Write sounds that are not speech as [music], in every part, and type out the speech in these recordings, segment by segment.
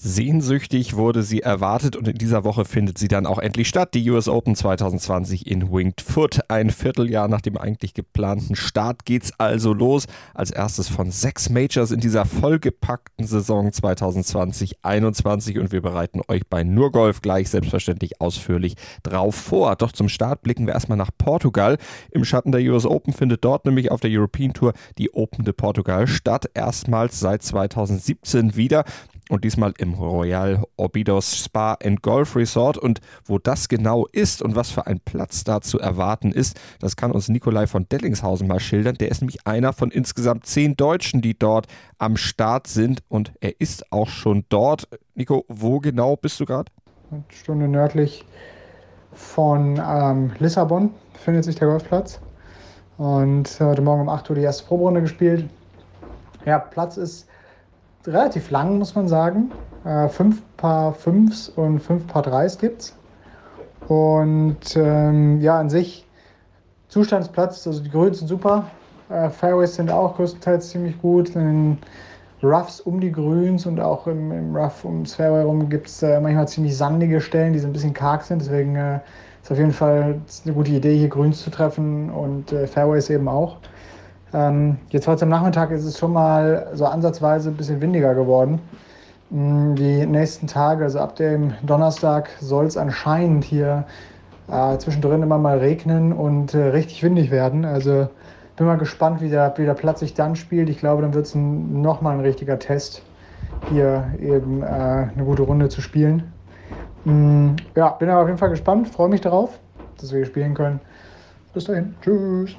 Sehnsüchtig wurde sie erwartet und in dieser Woche findet sie dann auch endlich statt. Die US Open 2020 in Winged Foot. Ein Vierteljahr nach dem eigentlich geplanten Start geht's also los. Als erstes von sechs Majors in dieser vollgepackten Saison 2020-21 und wir bereiten euch bei Nur Golf gleich selbstverständlich ausführlich drauf vor. Doch zum Start blicken wir erstmal nach Portugal. Im Schatten der US Open findet dort nämlich auf der European Tour die Open de Portugal statt. Erstmals seit 2017 wieder und diesmal im Royal Obidos Spa and Golf Resort. Und wo das genau ist und was für ein Platz da zu erwarten ist, das kann uns Nikolai von Dellingshausen mal schildern. Der ist nämlich einer von insgesamt zehn Deutschen, die dort am Start sind und er ist auch schon dort. Nico, wo genau bist du gerade? Eine Stunde nördlich von ähm, Lissabon befindet sich der Golfplatz. Und heute Morgen um 8 Uhr die erste Proberunde gespielt. Ja, Platz ist relativ lang, muss man sagen. Äh, fünf Paar Fünfs und fünf Paar Dreis gibt es. Und ähm, ja, an sich Zustandsplatz, also die Grüns sind super. Äh, Fairways sind auch größtenteils ziemlich gut. In Roughs um die Grüns und auch im, im Rough ums Fairway rum gibt es äh, manchmal ziemlich sandige Stellen, die so ein bisschen karg sind. Deswegen äh, ist auf jeden Fall eine gute Idee, hier Grüns zu treffen und äh, Fairways eben auch. Ähm, jetzt heute am Nachmittag ist es schon mal so ansatzweise ein bisschen windiger geworden. Mm, die nächsten Tage, also ab dem Donnerstag, soll es anscheinend hier äh, zwischendrin immer mal regnen und äh, richtig windig werden. Also bin mal gespannt, wie der, wie der Platz sich dann spielt. Ich glaube, dann wird es nochmal ein richtiger Test, hier eben äh, eine gute Runde zu spielen. Mm, ja, bin aber auf jeden Fall gespannt, freue mich darauf, dass wir hier spielen können. Bis dahin, tschüss.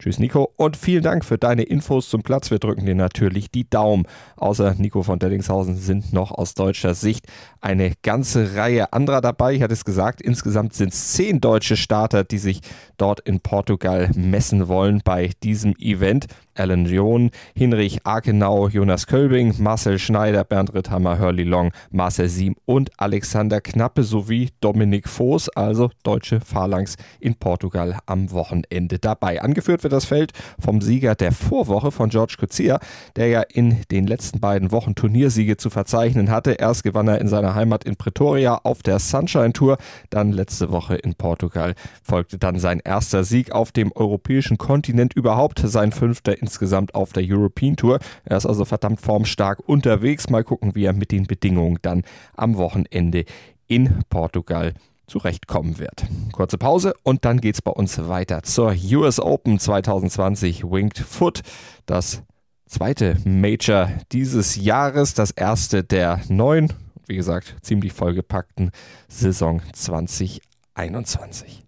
Tschüss, Nico. Und vielen Dank für deine Infos zum Platz. Wir drücken dir natürlich die Daumen. Außer Nico von Dellingshausen sind noch aus deutscher Sicht eine ganze Reihe anderer dabei. Ich hatte es gesagt, insgesamt sind es zehn deutsche Starter, die sich dort in Portugal messen wollen bei diesem Event. Alan John, Hinrich Akenau, Jonas Kölbing, Marcel Schneider, Bernd Ritthammer, Hurley Long, Marcel Siem und Alexander Knappe sowie Dominik Voß, also deutsche Phalanx in Portugal am Wochenende dabei. Angeführt wird das Feld vom Sieger der Vorwoche von George Coetzee, der ja in den letzten beiden Wochen Turniersiege zu verzeichnen hatte. Erst gewann er in seiner Heimat in Pretoria auf der Sunshine Tour, dann letzte Woche in Portugal folgte dann sein erster Sieg auf dem europäischen Kontinent überhaupt, sein fünfter in insgesamt auf der European Tour. Er ist also verdammt formstark unterwegs. Mal gucken, wie er mit den Bedingungen dann am Wochenende in Portugal zurechtkommen wird. Kurze Pause und dann geht es bei uns weiter zur US Open 2020 Winged Foot. Das zweite Major dieses Jahres, das erste der neun, wie gesagt, ziemlich vollgepackten Saison 2021.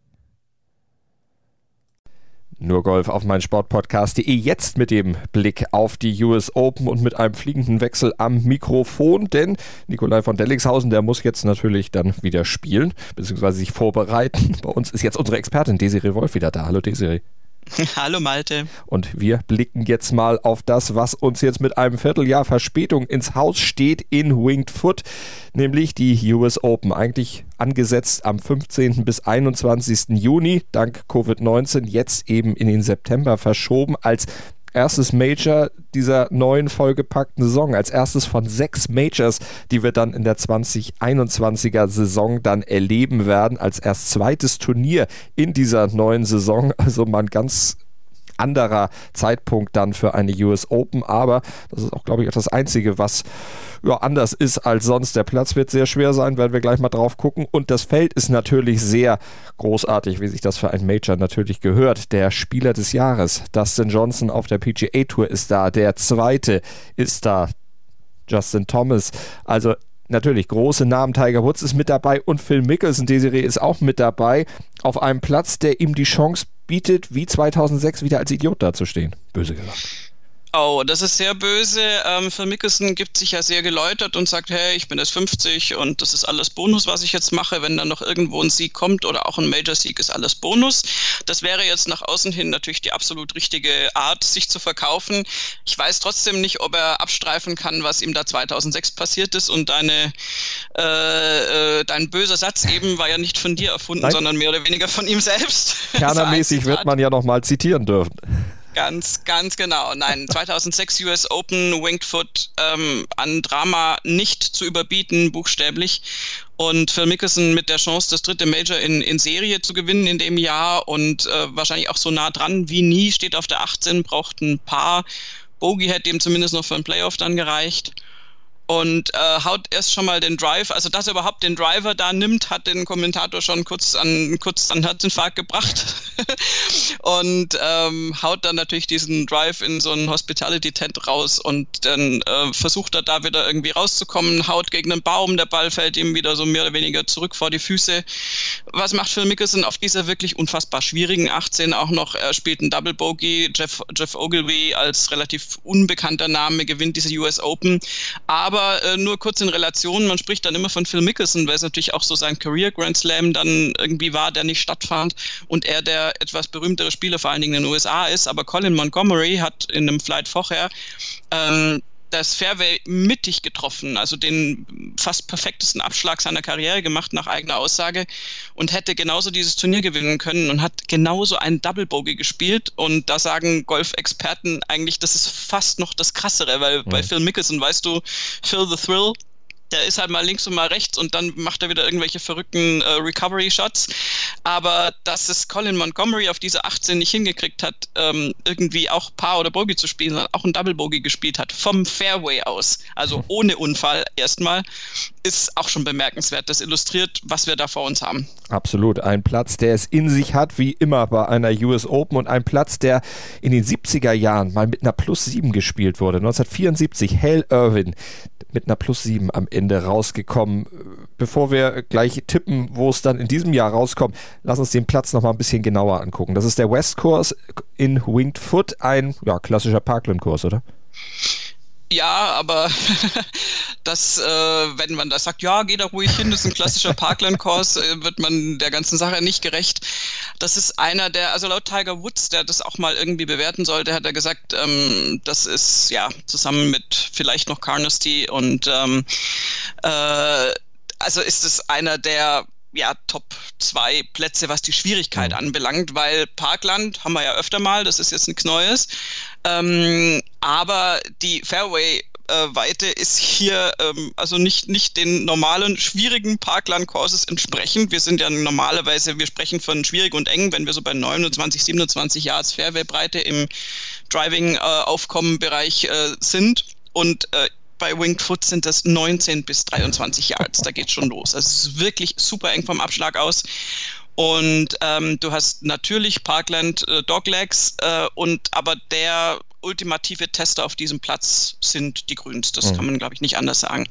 Nur Golf auf mein Sportpodcast.de jetzt mit dem Blick auf die US Open und mit einem fliegenden Wechsel am Mikrofon, denn Nikolai von Dellingshausen, der muss jetzt natürlich dann wieder spielen, beziehungsweise sich vorbereiten. [laughs] Bei uns ist jetzt unsere Expertin Desiree Wolf wieder da. Hallo Desiree. [laughs] Hallo Malte. Und wir blicken jetzt mal auf das, was uns jetzt mit einem Vierteljahr Verspätung ins Haus steht in Winged Foot, nämlich die US Open. Eigentlich angesetzt am 15. bis 21. Juni, dank Covid-19 jetzt eben in den September verschoben als erstes Major dieser neuen vollgepackten Saison, als erstes von sechs Majors, die wir dann in der 2021er Saison dann erleben werden, als erst zweites Turnier in dieser neuen Saison. Also man ganz anderer Zeitpunkt dann für eine US Open, aber das ist auch, glaube ich, auch das Einzige, was ja, anders ist als sonst. Der Platz wird sehr schwer sein, werden wir gleich mal drauf gucken. Und das Feld ist natürlich sehr großartig, wie sich das für ein Major natürlich gehört. Der Spieler des Jahres, Dustin Johnson auf der PGA Tour ist da. Der zweite ist da, Justin Thomas. Also natürlich große Namen. Tiger Woods ist mit dabei und Phil Mickelson, Desiree, ist auch mit dabei. Auf einem Platz, der ihm die Chance bietet, wie 2006 wieder als Idiot dazustehen. Böse gesagt. Oh, das ist sehr böse. Ähm, Phil Mickelson gibt sich ja sehr geläutert und sagt, hey, ich bin jetzt 50 und das ist alles Bonus, was ich jetzt mache. Wenn dann noch irgendwo ein Sieg kommt oder auch ein Major-Sieg, ist alles Bonus. Das wäre jetzt nach außen hin natürlich die absolut richtige Art, sich zu verkaufen. Ich weiß trotzdem nicht, ob er abstreifen kann, was ihm da 2006 passiert ist und deine, äh, äh, dein böser Satz [laughs] eben war ja nicht von dir erfunden, Nein. sondern mehr oder weniger von ihm selbst. [laughs] Kernermäßig wird man ja nochmal zitieren dürfen. Ganz, ganz genau. Nein, 2006 US Open, Winged Foot, ähm, an Drama nicht zu überbieten, buchstäblich. Und Phil Mickelson mit der Chance, das dritte Major in, in Serie zu gewinnen in dem Jahr und äh, wahrscheinlich auch so nah dran wie nie, steht auf der 18, braucht ein paar. Bogey hätte ihm zumindest noch für ein Playoff dann gereicht und äh, haut erst schon mal den Drive, also dass er überhaupt den Driver da nimmt, hat den Kommentator schon kurz an kurz an Herzinfarkt gebracht [laughs] und ähm, haut dann natürlich diesen Drive in so einen Hospitality Tent raus und dann äh, versucht er da wieder irgendwie rauszukommen, haut gegen einen Baum, der Ball fällt ihm wieder so mehr oder weniger zurück vor die Füße. Was macht Phil Mickelson auf dieser wirklich unfassbar schwierigen 18 auch noch? Er spielt einen Double Bogey, Jeff, Jeff Ogilvy als relativ unbekannter Name gewinnt diese US Open, aber aber äh, nur kurz in Relation, man spricht dann immer von Phil Mickelson, weil es natürlich auch so sein Career Grand Slam dann irgendwie war, der nicht stattfand und er der etwas berühmtere Spieler vor allen Dingen in den USA ist, aber Colin Montgomery hat in einem Flight vorher ähm, das Fairway mittig getroffen, also den fast perfektesten Abschlag seiner Karriere gemacht nach eigener Aussage und hätte genauso dieses Turnier gewinnen können und hat genauso einen Double Bogey gespielt und da sagen Golfexperten eigentlich, das ist fast noch das krassere, weil mhm. bei Phil Mickelson weißt du, Phil the Thrill, der ist halt mal links und mal rechts und dann macht er wieder irgendwelche verrückten äh, Recovery-Shots. Aber dass es Colin Montgomery auf diese 18 nicht hingekriegt hat, ähm, irgendwie auch Paar oder Bogey zu spielen, sondern auch ein Double Bogey gespielt hat, vom Fairway aus, also [laughs] ohne Unfall erstmal, ist auch schon bemerkenswert. Das illustriert, was wir da vor uns haben. Absolut. Ein Platz, der es in sich hat, wie immer bei einer US Open und ein Platz, der in den 70er Jahren mal mit einer Plus 7 gespielt wurde. 1974, Hale Irwin mit einer Plus 7 am Ende rausgekommen. Bevor wir gleich tippen, wo es dann in diesem Jahr rauskommt, lass uns den Platz noch mal ein bisschen genauer angucken. Das ist der West Course in Winged Foot, ein ja, klassischer Parkland-Kurs, oder? Ja, aber [laughs] das, äh, wenn man das sagt, ja, geh da ruhig hin, das ist ein klassischer Parkland-Kurs, äh, wird man der ganzen Sache nicht gerecht. Das ist einer der, also laut Tiger Woods, der das auch mal irgendwie bewerten sollte, hat er gesagt, ähm, das ist ja zusammen mit vielleicht noch Carnesty und ähm, äh, also ist es einer der ja, Top 2 Plätze, was die Schwierigkeit mhm. anbelangt, weil Parkland haben wir ja öfter mal, das ist jetzt nichts Neues. Ähm, aber die Fairway Weite ist hier ähm, also nicht, nicht den normalen schwierigen Parkland-Courses entsprechend. Wir sind ja normalerweise, wir sprechen von schwierig und eng, wenn wir so bei 29, 27 Yards Fairway-Breite im Driving-Aufkommen-Bereich äh, sind. Und äh, bei Winged Foot sind das 19 bis 23 Yards. Da geht schon los. Also es ist wirklich super eng vom Abschlag aus. Und ähm, du hast natürlich Parkland äh, Doglegs äh, und aber der ultimative Tester auf diesem Platz sind die Grüns. Das mhm. kann man, glaube ich, nicht anders sagen.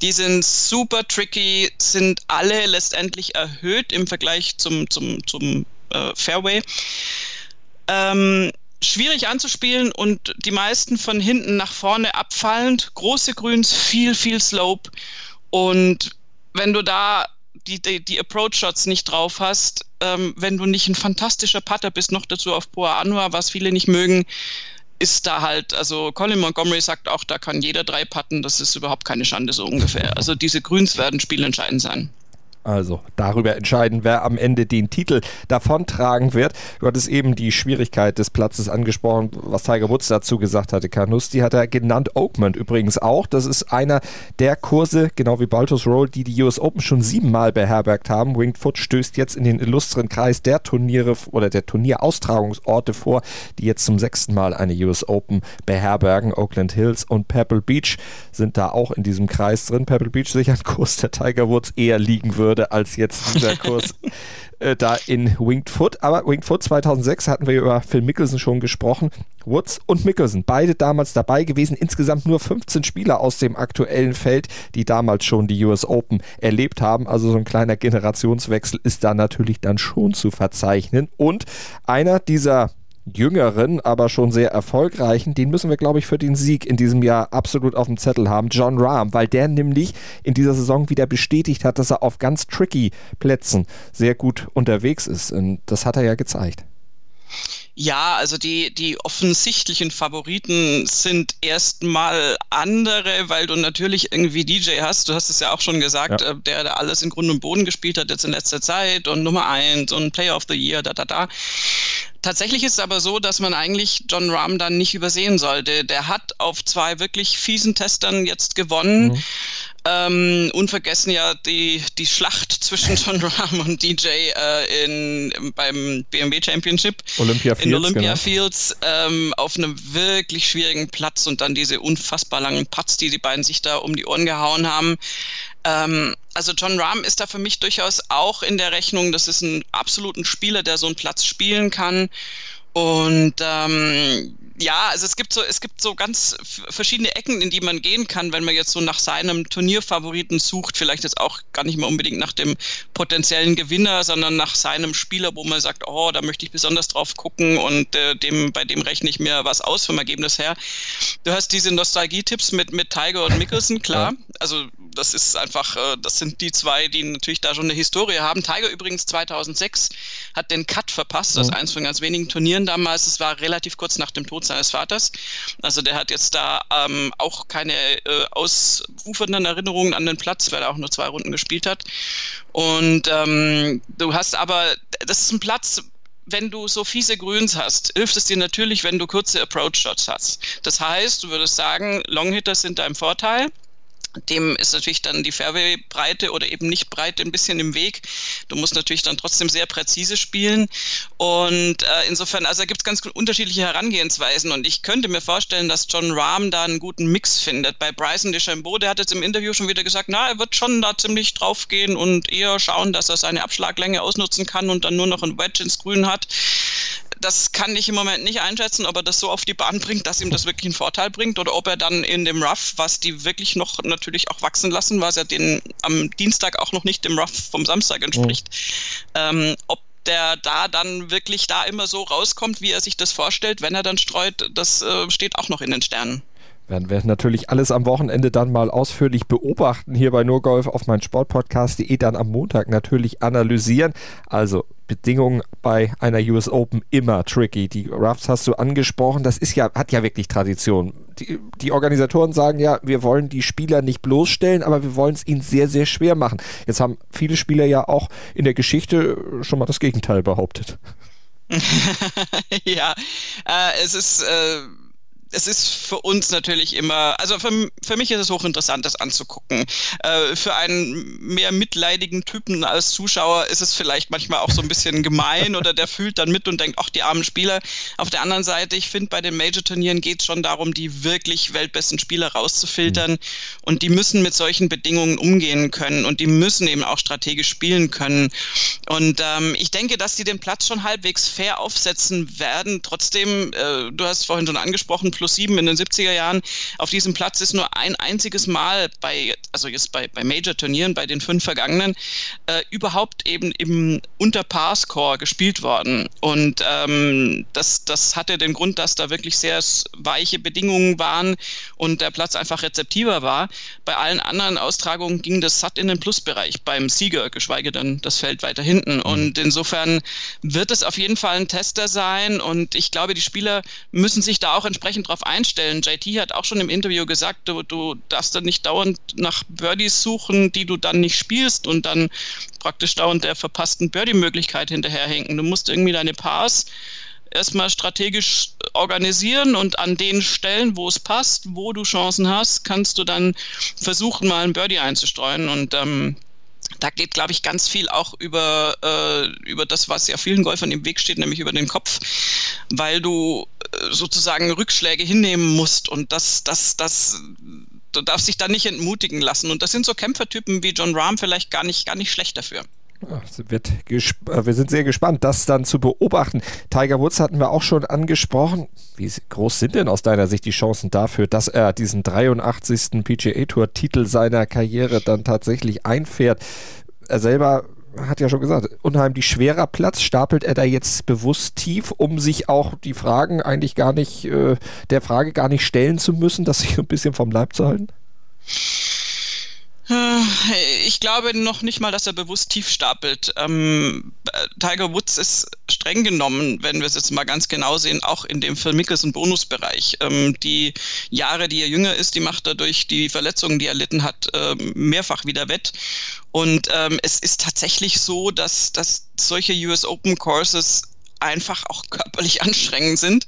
Die sind super tricky, sind alle letztendlich erhöht im Vergleich zum, zum, zum äh, Fairway. Ähm, schwierig anzuspielen und die meisten von hinten nach vorne abfallend. Große Grüns, viel, viel Slope. Und wenn du da die, die, die Approach-Shots nicht drauf hast, ähm, wenn du nicht ein fantastischer Putter bist, noch dazu auf Poa Anua, was viele nicht mögen, ist da halt, also Colin Montgomery sagt auch, da kann jeder drei putten, das ist überhaupt keine Schande so ungefähr. Also diese Grüns werden spielentscheidend sein. Also darüber entscheiden, wer am Ende den Titel davontragen wird. Du hattest eben die Schwierigkeit des Platzes angesprochen, was Tiger Woods dazu gesagt hatte. Carnus, die hat er genannt. Oakmont übrigens auch. Das ist einer der Kurse, genau wie Baltus Roll, die die US Open schon siebenmal beherbergt haben. Winged Foot stößt jetzt in den illustren Kreis der Turniere oder der Turnieraustragungsorte vor, die jetzt zum sechsten Mal eine US Open beherbergen. Oakland Hills und Pebble Beach sind da auch in diesem Kreis drin. Pebble Beach sicher ein Kurs, der Tiger Woods eher liegen würde würde als jetzt dieser [laughs] Kurs äh, da in Winged Foot. Aber Winged Foot 2006 hatten wir über Phil Mickelson schon gesprochen. Woods und Mickelson, beide damals dabei gewesen. Insgesamt nur 15 Spieler aus dem aktuellen Feld, die damals schon die US Open erlebt haben. Also so ein kleiner Generationswechsel ist da natürlich dann schon zu verzeichnen. Und einer dieser jüngeren, aber schon sehr erfolgreichen, den müssen wir, glaube ich, für den Sieg in diesem Jahr absolut auf dem Zettel haben. John Rahm, weil der nämlich in dieser Saison wieder bestätigt hat, dass er auf ganz tricky Plätzen sehr gut unterwegs ist. Und das hat er ja gezeigt. Ja, also die, die offensichtlichen Favoriten sind erstmal andere, weil du natürlich irgendwie DJ hast. Du hast es ja auch schon gesagt, ja. Äh, der, der alles in Grund und Boden gespielt hat jetzt in letzter Zeit und Nummer eins und Player of the Year, da, da, da. Tatsächlich ist es aber so, dass man eigentlich John Rahm dann nicht übersehen sollte. Der hat auf zwei wirklich fiesen Testern jetzt gewonnen. Mhm. Ähm, unvergessen ja die, die Schlacht zwischen [laughs] John Rahm und DJ äh, in, beim BMW Championship Olympia Fields, in Olympia genau. Fields ähm, auf einem wirklich schwierigen Platz und dann diese unfassbar langen Putts, die die beiden sich da um die Ohren gehauen haben. Ähm, also John Rahm ist da für mich durchaus auch in der Rechnung. Das ist ein absoluter Spieler, der so einen Platz spielen kann. Und ähm, ja, also es gibt so, es gibt so ganz verschiedene Ecken, in die man gehen kann, wenn man jetzt so nach seinem Turnierfavoriten sucht. Vielleicht jetzt auch gar nicht mehr unbedingt nach dem potenziellen Gewinner, sondern nach seinem Spieler, wo man sagt, oh, da möchte ich besonders drauf gucken und äh, dem, bei dem rechne ich mir was aus vom Ergebnis her. Du hast diese Nostalgie-Tipps mit, mit Tiger und Mickelson, klar. Also das ist einfach, äh, das sind die zwei, die natürlich da schon eine Historie haben. Tiger übrigens 2006 hat den Cut verpasst, das ist eins von ganz wenigen Turnieren damals. Es war relativ kurz nach dem Tod seines Vaters. Also der hat jetzt da ähm, auch keine äh, ausufernden Erinnerungen an den Platz, weil er auch nur zwei Runden gespielt hat. Und ähm, du hast aber, das ist ein Platz, wenn du so fiese Grüns hast, hilft es dir natürlich, wenn du kurze Approach-Shots hast. Das heißt, du würdest sagen, Longhitter sind dein Vorteil dem ist natürlich dann die Fairway-Breite oder eben nicht Breite ein bisschen im Weg. Du musst natürlich dann trotzdem sehr präzise spielen. Und äh, insofern, also da gibt es ganz unterschiedliche Herangehensweisen. Und ich könnte mir vorstellen, dass John Rahm da einen guten Mix findet. Bei Bryson DeChambeau, der hat jetzt im Interview schon wieder gesagt, na, er wird schon da ziemlich drauf gehen und eher schauen, dass er seine Abschlaglänge ausnutzen kann und dann nur noch ein Wedge ins Grün hat das kann ich im Moment nicht einschätzen, ob er das so auf die Bahn bringt, dass ihm das wirklich einen Vorteil bringt oder ob er dann in dem Rough, was die wirklich noch natürlich auch wachsen lassen, was ja den am Dienstag auch noch nicht dem Rough vom Samstag entspricht, oh. ähm, ob der da dann wirklich da immer so rauskommt, wie er sich das vorstellt, wenn er dann streut, das äh, steht auch noch in den Sternen werden wir natürlich alles am Wochenende dann mal ausführlich beobachten hier bei NurGolf auf mein Sportpodcast.de dann am Montag natürlich analysieren. Also Bedingungen bei einer US Open immer tricky. Die Roughs hast du angesprochen, das ist ja, hat ja wirklich Tradition. Die, die Organisatoren sagen ja, wir wollen die Spieler nicht bloßstellen, aber wir wollen es ihnen sehr, sehr schwer machen. Jetzt haben viele Spieler ja auch in der Geschichte schon mal das Gegenteil behauptet. [laughs] ja, äh, es ist. Äh es ist für uns natürlich immer, also für, für mich ist es hochinteressant, das anzugucken. Äh, für einen mehr mitleidigen Typen als Zuschauer ist es vielleicht manchmal auch so ein bisschen [laughs] gemein oder der fühlt dann mit und denkt, ach, die armen Spieler. Auf der anderen Seite, ich finde, bei den Major-Turnieren geht es schon darum, die wirklich weltbesten Spieler rauszufiltern mhm. und die müssen mit solchen Bedingungen umgehen können und die müssen eben auch strategisch spielen können. Und ähm, ich denke, dass die den Platz schon halbwegs fair aufsetzen werden. Trotzdem, äh, du hast vorhin schon angesprochen, plus sieben in den 70er Jahren. Auf diesem Platz ist nur ein einziges Mal bei, also jetzt bei, bei Major-Turnieren, bei den fünf vergangenen, äh, überhaupt eben im Unter-Par-Score gespielt worden. Und ähm, das, das hatte den Grund, dass da wirklich sehr weiche Bedingungen waren und der Platz einfach rezeptiver war. Bei allen anderen Austragungen ging das satt in den Plusbereich, beim Sieger, geschweige denn das Feld weiter hinten. Mhm. Und insofern wird es auf jeden Fall ein Tester sein und ich glaube, die Spieler müssen sich da auch entsprechend drauf einstellen. JT hat auch schon im Interview gesagt, du, du darfst dann nicht dauernd nach Birdies suchen, die du dann nicht spielst und dann praktisch dauernd der verpassten Birdie-Möglichkeit hinterherhinken. Du musst irgendwie deine Pars erstmal strategisch organisieren und an den Stellen, wo es passt, wo du Chancen hast, kannst du dann versuchen, mal ein Birdie einzustreuen. Und ähm, da geht, glaube ich, ganz viel auch über, äh, über das, was ja vielen Golfern im Weg steht, nämlich über den Kopf, weil du sozusagen Rückschläge hinnehmen musst und das, das, das, du darfst dich da nicht entmutigen lassen. Und das sind so Kämpfertypen wie John Rahm vielleicht gar nicht, gar nicht schlecht dafür. Wird äh, wir sind sehr gespannt, das dann zu beobachten. Tiger Woods hatten wir auch schon angesprochen. Wie groß sind denn aus deiner Sicht die Chancen dafür, dass er diesen 83. PGA Tour Titel seiner Karriere dann tatsächlich einfährt? Er selber hat ja schon gesagt, unheimlich schwerer Platz. Stapelt er da jetzt bewusst tief, um sich auch die Fragen eigentlich gar nicht, äh, der Frage gar nicht stellen zu müssen, das sich ein bisschen vom Leib zu halten? Ich glaube noch nicht mal, dass er bewusst tief stapelt. Ähm, Tiger Woods ist streng genommen, wenn wir es jetzt mal ganz genau sehen, auch in dem Phil Mickelson Bonusbereich. Ähm, die Jahre, die er jünger ist, die macht er durch die Verletzungen, die er erlitten hat, äh, mehrfach wieder wett. Und ähm, es ist tatsächlich so, dass, dass solche US Open Courses einfach auch körperlich [laughs] anstrengend sind.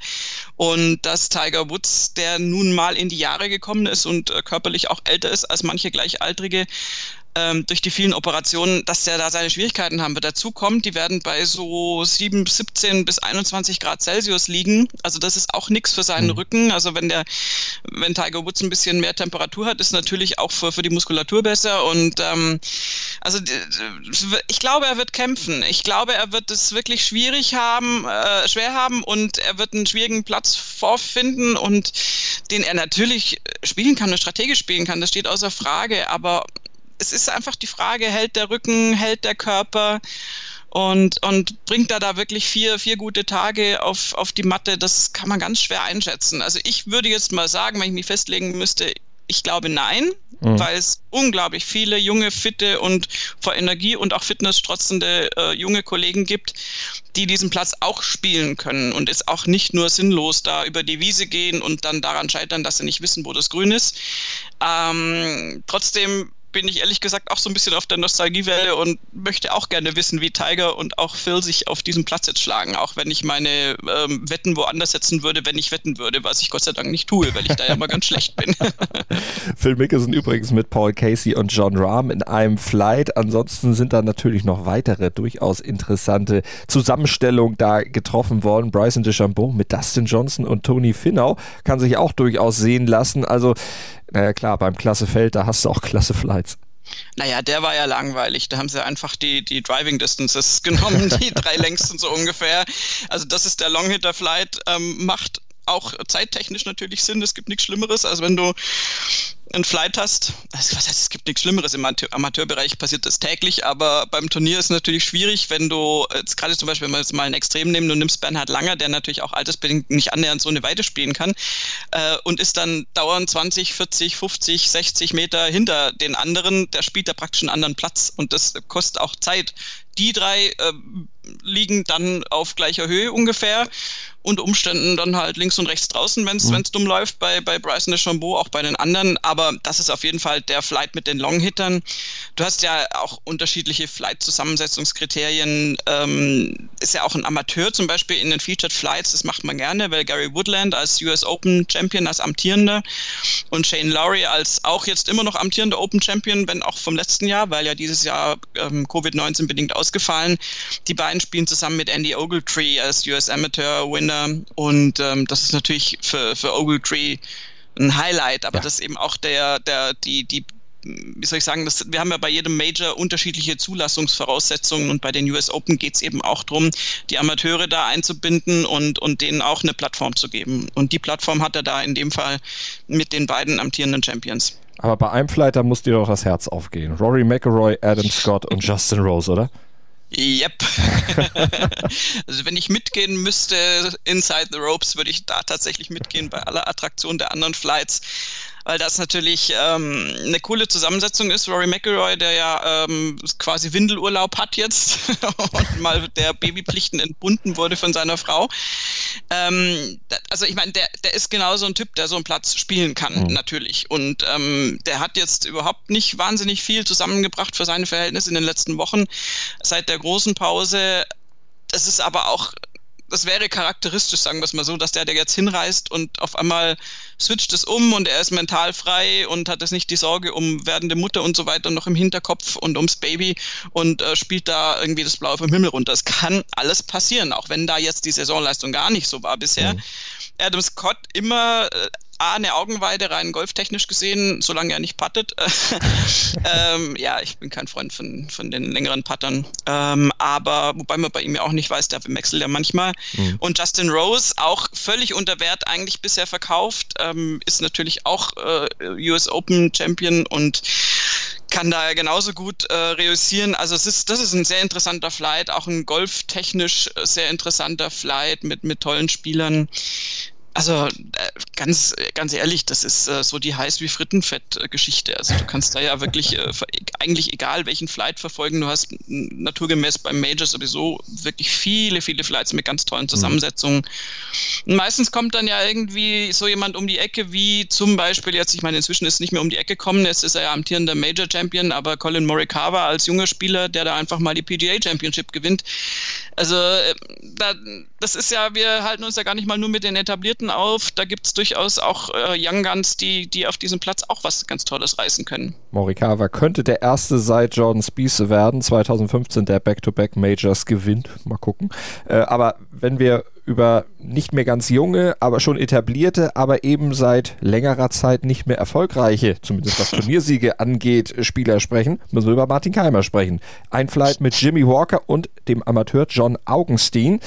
Und dass Tiger Woods, der nun mal in die Jahre gekommen ist und äh, körperlich auch älter ist als manche Gleichaltrige, ähm, durch die vielen Operationen, dass der da seine Schwierigkeiten haben wird. Dazu kommt, die werden bei so 7, 17 bis 21 Grad Celsius liegen. Also das ist auch nichts für seinen mhm. Rücken. Also wenn der, wenn Tiger Woods ein bisschen mehr Temperatur hat, ist natürlich auch für, für die Muskulatur besser. Und ähm, also ich glaube, er wird kämpfen. Ich glaube, er wird es wirklich schwierig haben, äh, schwer haben und er wird einen schwierigen Platz vorfinden und den er natürlich spielen kann und strategisch spielen kann. Das steht außer Frage. Aber es ist einfach die Frage, hält der Rücken, hält der Körper und, und bringt er da wirklich vier, vier gute Tage auf, auf die Matte, das kann man ganz schwer einschätzen. Also ich würde jetzt mal sagen, wenn ich mich festlegen müsste, ich glaube nein, mhm. weil es unglaublich viele junge, fitte und vor Energie und auch Fitness strotzende äh, junge Kollegen gibt, die diesen Platz auch spielen können und es auch nicht nur sinnlos da über die Wiese gehen und dann daran scheitern, dass sie nicht wissen, wo das Grün ist. Ähm, trotzdem bin ich ehrlich gesagt auch so ein bisschen auf der Nostalgiewelle und möchte auch gerne wissen, wie Tiger und auch Phil sich auf diesem Platz jetzt schlagen, auch wenn ich meine ähm, Wetten woanders setzen würde, wenn ich wetten würde, was ich Gott sei Dank nicht tue, weil ich da ja mal ganz schlecht bin. [laughs] Phil Mickelson übrigens mit Paul Casey und John Rahm in einem Flight. Ansonsten sind da natürlich noch weitere durchaus interessante Zusammenstellungen da getroffen worden. Bryson DeChambeau mit Dustin Johnson und Tony Finau kann sich auch durchaus sehen lassen. Also naja klar, beim Klasse Feld, da hast du auch Klasse Flights. Naja, der war ja langweilig. Da haben sie einfach die, die Driving Distances [laughs] genommen, die [laughs] drei längsten so ungefähr. Also das ist der Long-Hitter Flight, ähm, macht auch zeittechnisch natürlich Sinn. Es gibt nichts Schlimmeres, als wenn du einen Flight hast, also was heißt, es gibt nichts Schlimmeres im Amateurbereich, passiert das täglich, aber beim Turnier ist es natürlich schwierig, wenn du, jetzt gerade zum Beispiel, wenn wir jetzt mal ein Extrem nehmen, du nimmst Bernhard Langer, der natürlich auch altersbedingt nicht annähernd so eine Weite spielen kann äh, und ist dann dauernd 20, 40, 50, 60 Meter hinter den anderen, der spielt da praktisch einen anderen Platz und das kostet auch Zeit. Die drei äh, liegen dann auf gleicher Höhe ungefähr unter Umständen dann halt links und rechts draußen, wenn es mhm. dumm läuft, bei, bei Bryson DeChambeau, auch bei den anderen. Aber das ist auf jeden Fall der Flight mit den Long-Hittern. Du hast ja auch unterschiedliche Flight-Zusammensetzungskriterien. Ähm, ist ja auch ein Amateur zum Beispiel in den Featured Flights, das macht man gerne, weil Gary Woodland als US Open Champion, als amtierender und Shane Lowry als auch jetzt immer noch amtierender Open Champion, wenn auch vom letzten Jahr, weil ja dieses Jahr ähm, Covid-19 bedingt ausgefallen. Die beiden spielen zusammen mit Andy Ogletree als US Amateur Winner. Und ähm, das ist natürlich für, für Ogletree ein Highlight, aber ja. das ist eben auch der, der, die, die, wie soll ich sagen, das, wir haben ja bei jedem Major unterschiedliche Zulassungsvoraussetzungen und bei den US Open geht es eben auch darum, die Amateure da einzubinden und, und denen auch eine Plattform zu geben. Und die Plattform hat er da in dem Fall mit den beiden amtierenden Champions. Aber bei einem Flighter muss dir doch das Herz aufgehen. Rory McIlroy, Adam [laughs] Scott und Justin Rose, oder? Yep. [laughs] also wenn ich mitgehen müsste, Inside the Ropes, würde ich da tatsächlich mitgehen bei aller Attraktion der anderen Flights weil das natürlich ähm, eine coole Zusammensetzung ist. Rory McIlroy, der ja ähm, quasi Windelurlaub hat jetzt [laughs] und mal der Babypflichten entbunden wurde von seiner Frau. Ähm, also ich meine, der, der ist genau so ein Typ, der so einen Platz spielen kann, mhm. natürlich. Und ähm, der hat jetzt überhaupt nicht wahnsinnig viel zusammengebracht für seine Verhältnisse in den letzten Wochen seit der großen Pause. Das ist aber auch das wäre charakteristisch, sagen wir es mal so, dass der, der jetzt hinreist und auf einmal switcht es um und er ist mental frei und hat es nicht die Sorge um werdende Mutter und so weiter noch im Hinterkopf und ums Baby und äh, spielt da irgendwie das Blaue vom Himmel runter. Es kann alles passieren, auch wenn da jetzt die Saisonleistung gar nicht so war bisher. Mhm. Adam Scott immer äh, A, eine Augenweide rein golftechnisch gesehen, solange er nicht puttet. [laughs] ähm, ja, ich bin kein Freund von, von den längeren Puttern. Ähm, aber wobei man bei ihm ja auch nicht weiß, der wechselt ja manchmal. Mhm. Und Justin Rose, auch völlig unter Wert eigentlich bisher verkauft, ähm, ist natürlich auch äh, US Open Champion und kann da genauso gut äh, reüssieren. Also es ist, das ist ein sehr interessanter Flight, auch ein golftechnisch sehr interessanter Flight mit, mit tollen Spielern Also äh, ganz, ganz ehrlich, das ist äh, so die heiß wie Frittenfett-Geschichte. Also du kannst da ja wirklich äh, eigentlich egal welchen Flight verfolgen. Du hast naturgemäß beim Major sowieso wirklich viele, viele Flights mit ganz tollen mhm. Zusammensetzungen. Und meistens kommt dann ja irgendwie so jemand um die Ecke, wie zum Beispiel jetzt, ich meine, inzwischen ist es nicht mehr um die Ecke gekommen, jetzt ist er ja amtierender Major Champion, aber Colin Morikawa als junger Spieler, der da einfach mal die PGA Championship gewinnt. Also da, das ist ja, wir halten uns ja gar nicht mal nur mit den etablierten Favoriten auf. Da gibt es durchaus auch äh, Young Guns, die, die auf diesem Platz auch was ganz Tolles reißen können. Morikawa könnte der erste seit Jordan Spieth werden. 2015 der Back-to-Back -Back Majors gewinnt. Mal gucken. Äh, aber wenn wir über nicht mehr ganz junge, aber schon etablierte, aber eben seit längerer Zeit nicht mehr erfolgreiche, zumindest was [laughs] Turniersiege angeht, Spieler sprechen, müssen wir über Martin Keimer sprechen. Ein Flight mit Jimmy Walker und dem Amateur John Augenstein.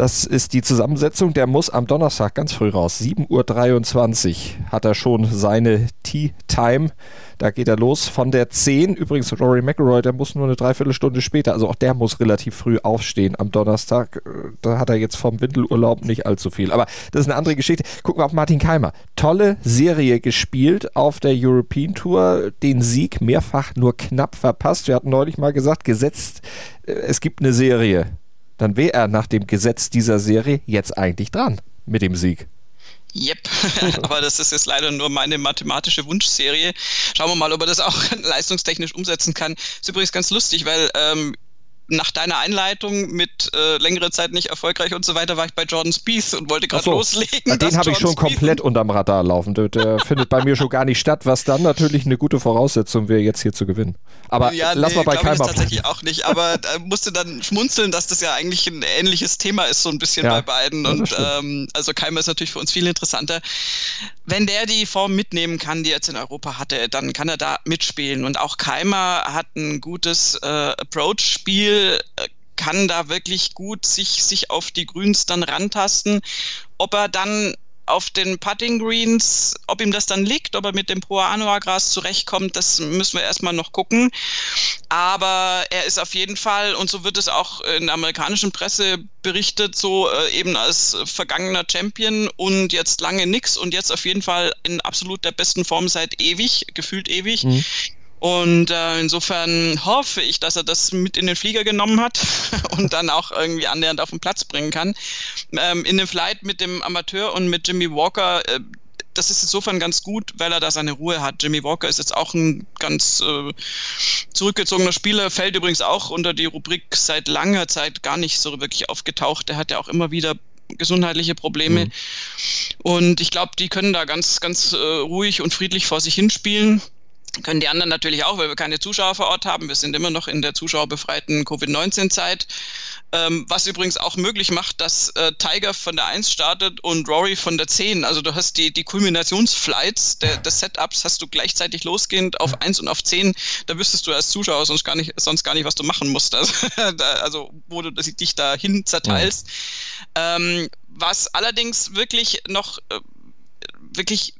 Das ist die Zusammensetzung. Der muss am Donnerstag ganz früh raus. 7.23 Uhr hat er schon seine Tea-Time. Da geht er los von der 10. Übrigens, Rory McIlroy, der muss nur eine Dreiviertelstunde später. Also auch der muss relativ früh aufstehen am Donnerstag. Da hat er jetzt vom Windelurlaub nicht allzu viel. Aber das ist eine andere Geschichte. Gucken wir auf Martin Keimer. Tolle Serie gespielt auf der European Tour. Den Sieg mehrfach nur knapp verpasst. Wir hatten neulich mal gesagt, gesetzt, äh, es gibt eine Serie dann wäre er nach dem Gesetz dieser Serie jetzt eigentlich dran mit dem Sieg. Yep, [laughs] aber das ist jetzt leider nur meine mathematische Wunschserie. Schauen wir mal, ob er das auch [laughs] leistungstechnisch umsetzen kann. Ist übrigens ganz lustig, weil ähm, nach deiner Einleitung mit äh, längere Zeit nicht erfolgreich und so weiter war ich bei Jordan Spieth und wollte gerade so. loslegen. Den habe ich schon Spieth komplett unterm Radar laufen. Der, der [laughs] findet bei mir schon gar nicht statt, was dann natürlich eine gute Voraussetzung wäre, jetzt hier zu gewinnen. Aber ja, lass nee, mal bei Keimer tatsächlich auch nicht. Aber da musste dann schmunzeln, dass das ja eigentlich ein ähnliches Thema ist, so ein bisschen ja, bei beiden. Und ähm, also Keimer ist natürlich für uns viel interessanter. Wenn der die Form mitnehmen kann, die er jetzt in Europa hatte, dann kann er da mitspielen. Und auch Keimer hat ein gutes äh, Approach-Spiel äh, kann da wirklich gut sich, sich auf die Grüns dann rantasten. Ob er dann auf den Putting Greens, ob ihm das dann liegt, ob er mit dem Pro Anoa Gras zurechtkommt, das müssen wir erstmal noch gucken. Aber er ist auf jeden Fall, und so wird es auch in der amerikanischen Presse berichtet, so äh, eben als vergangener Champion und jetzt lange nix und jetzt auf jeden Fall in absolut der besten Form seit ewig, gefühlt ewig. Mhm. Und äh, insofern hoffe ich, dass er das mit in den Flieger genommen hat [laughs] und dann auch irgendwie annähernd auf den Platz bringen kann. Ähm, in dem Flight mit dem Amateur und mit Jimmy Walker, äh, das ist insofern ganz gut, weil er da seine Ruhe hat. Jimmy Walker ist jetzt auch ein ganz äh, zurückgezogener Spieler, fällt übrigens auch unter die Rubrik seit langer Zeit gar nicht so wirklich aufgetaucht. Der hat ja auch immer wieder gesundheitliche Probleme. Mhm. Und ich glaube, die können da ganz, ganz äh, ruhig und friedlich vor sich hinspielen können die anderen natürlich auch, weil wir keine Zuschauer vor Ort haben. Wir sind immer noch in der zuschauerbefreiten Covid-19-Zeit, ähm, was übrigens auch möglich macht, dass äh, Tiger von der 1 startet und Rory von der 10. Also du hast die, die Kulminationsflights der, des Setups, hast du gleichzeitig losgehend auf 1 und auf 10. Da wüsstest du als Zuschauer sonst gar nicht, sonst gar nicht was du machen musst. Also, [laughs] da, also wo du dich dahin zerteilst. Ja. Ähm, was allerdings wirklich noch äh, wirklich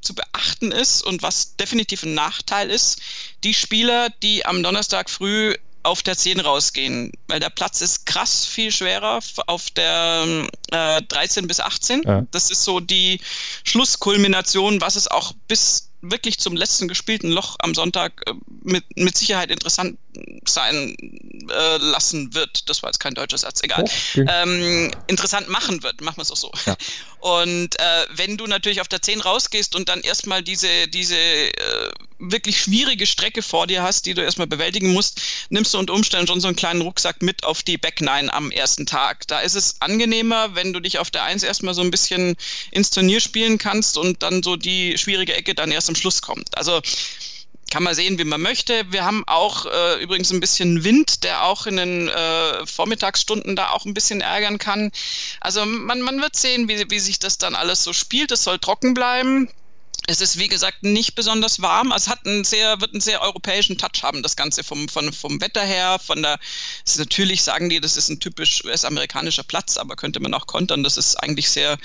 zu beachten ist und was definitiv ein Nachteil ist, die Spieler, die am Donnerstag früh auf der 10 rausgehen, weil der Platz ist krass viel schwerer auf der äh, 13 bis 18. Ja. Das ist so die Schlusskulmination, was es auch bis wirklich zum letzten gespielten Loch am Sonntag äh, mit, mit Sicherheit interessant sein äh, lassen wird. Das war jetzt kein deutscher Satz, egal. Oh, ähm, interessant machen wird, machen wir es auch so. Ja. [laughs] Und äh, wenn du natürlich auf der 10 rausgehst und dann erstmal diese, diese äh, wirklich schwierige Strecke vor dir hast, die du erstmal bewältigen musst, nimmst du unter Umständen schon so einen kleinen Rucksack mit auf die Back 9 am ersten Tag. Da ist es angenehmer, wenn du dich auf der 1 erstmal so ein bisschen ins Turnier spielen kannst und dann so die schwierige Ecke dann erst am Schluss kommt. Also kann man sehen, wie man möchte. Wir haben auch äh, übrigens ein bisschen Wind, der auch in den äh, Vormittagsstunden da auch ein bisschen ärgern kann. Also man, man wird sehen, wie, wie sich das dann alles so spielt. Es soll trocken bleiben. Es ist, wie gesagt, nicht besonders warm. Es hat einen sehr, wird einen sehr europäischen Touch haben, das Ganze vom, vom, vom Wetter her. Von der, natürlich sagen die, das ist ein typisch US-amerikanischer Platz, aber könnte man auch kontern. Das ist eigentlich sehr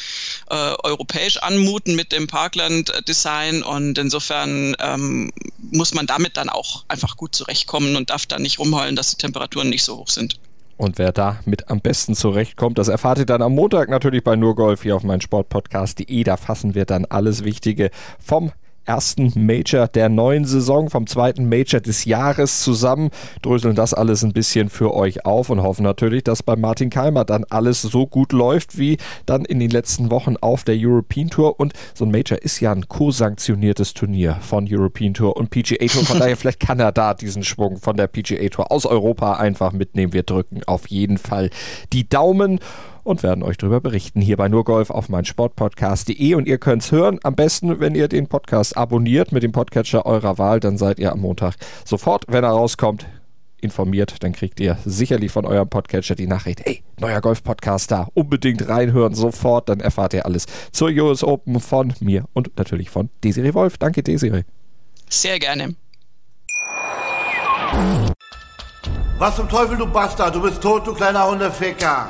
äh, europäisch anmuten mit dem Parkland-Design und insofern ähm, muss man damit dann auch einfach gut zurechtkommen und darf da nicht rumheulen, dass die Temperaturen nicht so hoch sind. Und wer da mit am besten zurechtkommt, das erfahrt ihr dann am Montag natürlich bei Nurgolf hier auf meinen Sportpodcast.de. Da fassen wir dann alles Wichtige vom ersten Major der neuen Saison, vom zweiten Major des Jahres zusammen, dröseln das alles ein bisschen für euch auf und hoffen natürlich, dass bei Martin Keimer dann alles so gut läuft wie dann in den letzten Wochen auf der European Tour. Und so ein Major ist ja ein co-sanktioniertes Turnier von European Tour und PGA Tour. Von daher, vielleicht kann er da diesen Schwung von der PGA Tour aus Europa einfach mitnehmen. Wir drücken auf jeden Fall die Daumen und werden euch darüber berichten hier bei Nurgolf auf meinsportpodcast.de und ihr könnt es hören. Am besten, wenn ihr den Podcast abonniert mit dem Podcatcher eurer Wahl, dann seid ihr am Montag sofort, wenn er rauskommt, informiert, dann kriegt ihr sicherlich von eurem Podcatcher die Nachricht, ey, neuer Golf-Podcast da, unbedingt reinhören, sofort, dann erfahrt ihr alles zur US Open von mir und natürlich von Desiree Wolf. Danke, Desiree. Sehr gerne. Was zum Teufel, du Bastard, du bist tot, du kleiner Hundeficker.